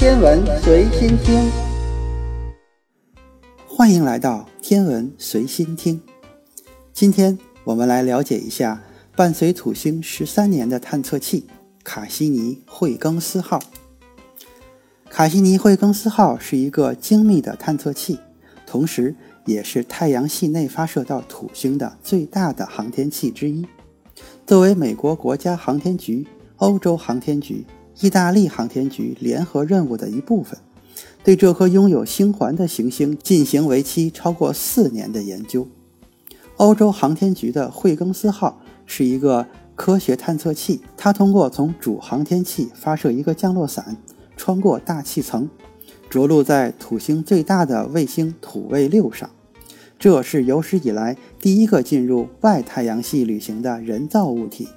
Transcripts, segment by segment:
天文随心听，欢迎来到天文随心听。今天我们来了解一下伴随土星十三年的探测器——卡西尼惠更斯号。卡西尼惠更斯号是一个精密的探测器，同时也是太阳系内发射到土星的最大的航天器之一。作为美国国家航天局、欧洲航天局。意大利航天局联合任务的一部分，对这颗拥有星环的行星进行为期超过四年的研究。欧洲航天局的惠更斯号是一个科学探测器，它通过从主航天器发射一个降落伞，穿过大气层，着陆在土星最大的卫星土卫六上。这是有史以来第一个进入外太阳系旅行的人造物体。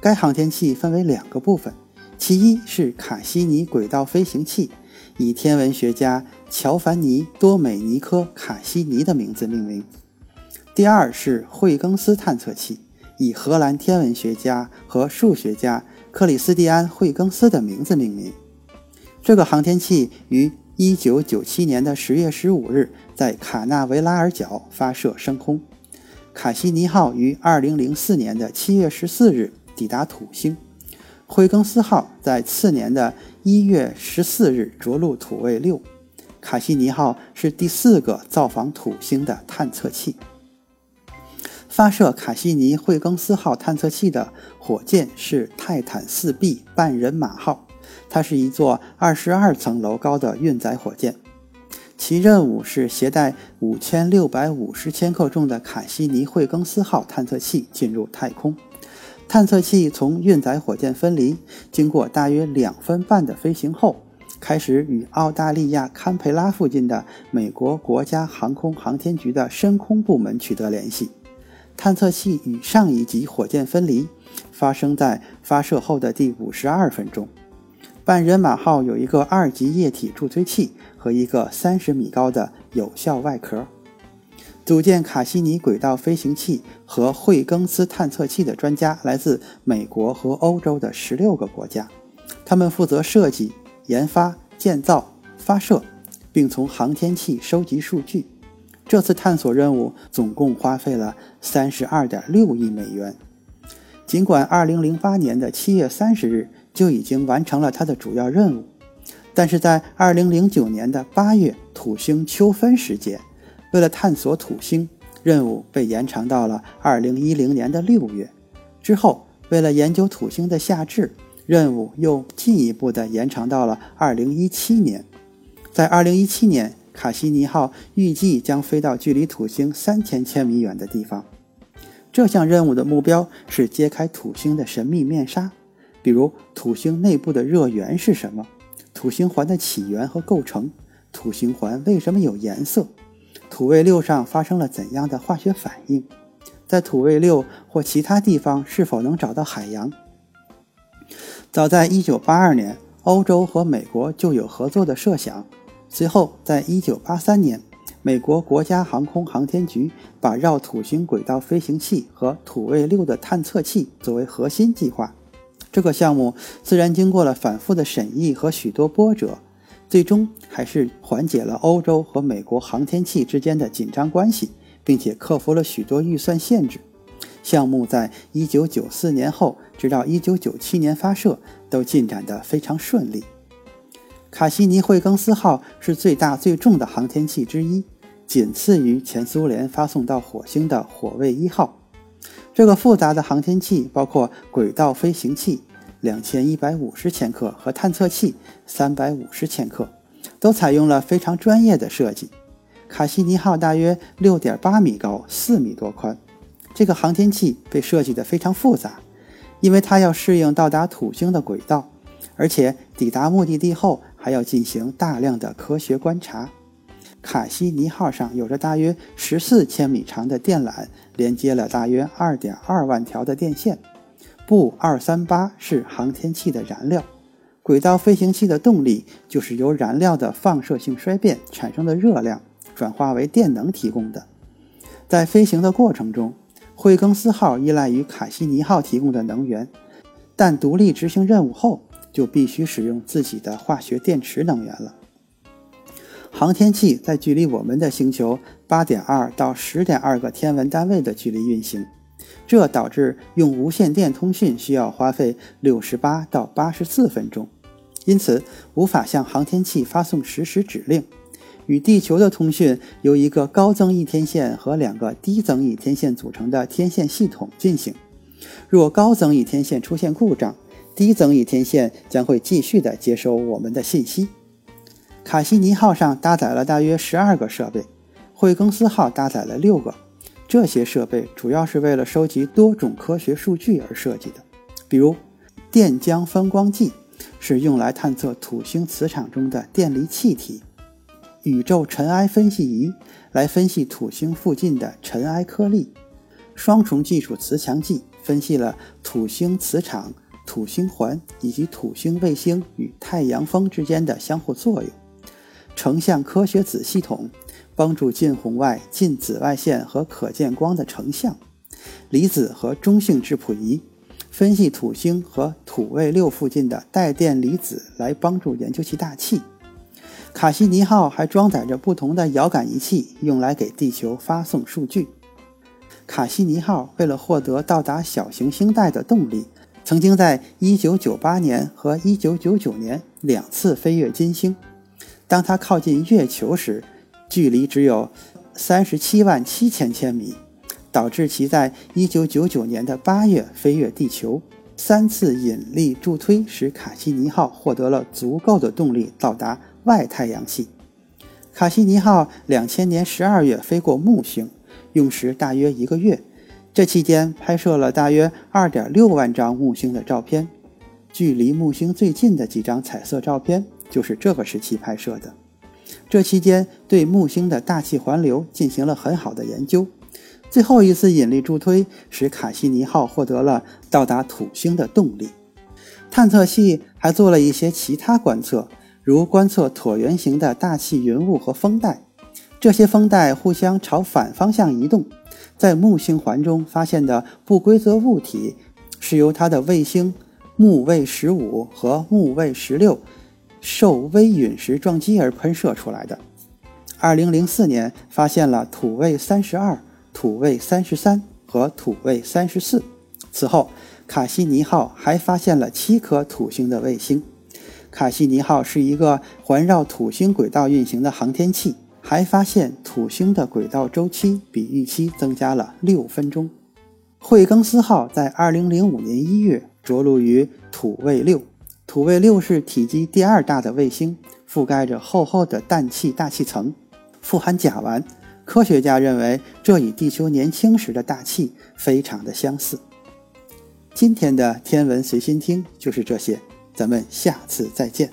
该航天器分为两个部分。其一是卡西尼轨道飞行器，以天文学家乔凡尼·多美尼科·卡西尼的名字命名；第二是惠更斯探测器，以荷兰天文学家和数学家克里斯蒂安·惠更斯的名字命名。这个航天器于1997年的10月15日在卡纳维拉尔角发射升空。卡西尼号于2004年的7月14日抵达土星。惠更斯号在次年的一月十四日着陆土卫六，卡西尼号是第四个造访土星的探测器。发射卡西尼惠更斯号探测器的火箭是泰坦四 B 半人马号，它是一座二十二层楼高的运载火箭，其任务是携带五千六百五十千克重的卡西尼惠更斯号探测器进入太空。探测器从运载火箭分离，经过大约两分半的飞行后，开始与澳大利亚堪培拉附近的美国国家航空航天局的深空部门取得联系。探测器与上一级火箭分离发生在发射后的第五十二分钟。半人马号有一个二级液体助推器和一个三十米高的有效外壳。组建卡西尼轨道飞行器和惠更斯探测器的专家来自美国和欧洲的十六个国家，他们负责设计、研发、建造、发射，并从航天器收集数据。这次探索任务总共花费了三十二点六亿美元。尽管二零零八年的七月三十日就已经完成了它的主要任务，但是在二零零九年的八月土星秋分时节。为了探索土星，任务被延长到了2010年的六月。之后，为了研究土星的夏至，任务又进一步的延长到了2017年。在2017年，卡西尼号预计将飞到距离土星三千千米远的地方。这项任务的目标是揭开土星的神秘面纱，比如土星内部的热源是什么，土星环的起源和构成，土星环为什么有颜色。土卫六上发生了怎样的化学反应？在土卫六或其他地方是否能找到海洋？早在1982年，欧洲和美国就有合作的设想。随后，在1983年，美国国家航空航天局把绕土星轨道飞行器和土卫六的探测器作为核心计划。这个项目虽然经过了反复的审议和许多波折。最终还是缓解了欧洲和美国航天器之间的紧张关系，并且克服了许多预算限制。项目在1994年后，直到1997年发射，都进展得非常顺利。卡西尼惠更斯号是最大最重的航天器之一，仅次于前苏联发送到火星的火卫一号。这个复杂的航天器包括轨道飞行器。两千一百五十千克和探测器三百五十千克，都采用了非常专业的设计。卡西尼号大约六点八米高，四米多宽。这个航天器被设计得非常复杂，因为它要适应到达土星的轨道，而且抵达目的地后还要进行大量的科学观察。卡西尼号上有着大约十四千米长的电缆，连接了大约二点二万条的电线。布二三八是航天器的燃料，轨道飞行器的动力就是由燃料的放射性衰变产生的热量转化为电能提供的。在飞行的过程中，惠更斯号依赖于卡西尼号提供的能源，但独立执行任务后，就必须使用自己的化学电池能源了。航天器在距离我们的星球八点二到十点二个天文单位的距离运行，这导致用无线电通讯需要花费六十八到八十四分钟，因此无法向航天器发送实时指令。与地球的通讯由一个高增益天线和两个低增益天线组成的天线系统进行。若高增益天线出现故障，低增益天线将会继续的接收我们的信息。卡西尼号上搭载了大约十二个设备，惠更斯号搭载了六个。这些设备主要是为了收集多种科学数据而设计的，比如电浆分光计是用来探测土星磁场中的电离气体。宇宙尘埃分析仪来分析土星附近的尘埃颗粒，双重技术磁强计分析了土星磁场、土星环以及土星卫星与太阳风之间的相互作用。成像科学子系统帮助近红外、近紫外线和可见光的成像。离子和中性质谱仪分析土星和土卫六附近的带电离子，来帮助研究其大气。卡西尼号还装载着不同的遥感仪器，用来给地球发送数据。卡西尼号为了获得到达小行星带的动力，曾经在1998年和1999年两次飞越金星。当它靠近月球时，距离只有37万七千千米，导致其在1999年的8月飞越地球。三次引力助推使卡西尼号获得了足够的动力到达。外太阳系，卡西尼号两千年十二月飞过木星，用时大约一个月。这期间拍摄了大约二点六万张木星的照片。距离木星最近的几张彩色照片就是这个时期拍摄的。这期间对木星的大气环流进行了很好的研究。最后一次引力助推使卡西尼号获得了到达土星的动力。探测器还做了一些其他观测。如观测椭圆形的大气云雾和风带，这些风带互相朝反方向移动。在木星环中发现的不规则物体，是由它的卫星木卫十五和木卫十六受微陨石撞击而喷射出来的。二零零四年发现了土卫三十二、土卫三十三和土卫三十四。此后，卡西尼号还发现了七颗土星的卫星。卡西尼号是一个环绕土星轨道运行的航天器，还发现土星的轨道周期比预期增加了六分钟。惠更斯号在2005年1月着陆于土卫六，土卫六是体积第二大的卫星，覆盖着厚厚的氮气大气层，富含甲烷。科学家认为这与地球年轻时的大气非常的相似。今天的天文随心听就是这些。咱们下次再见。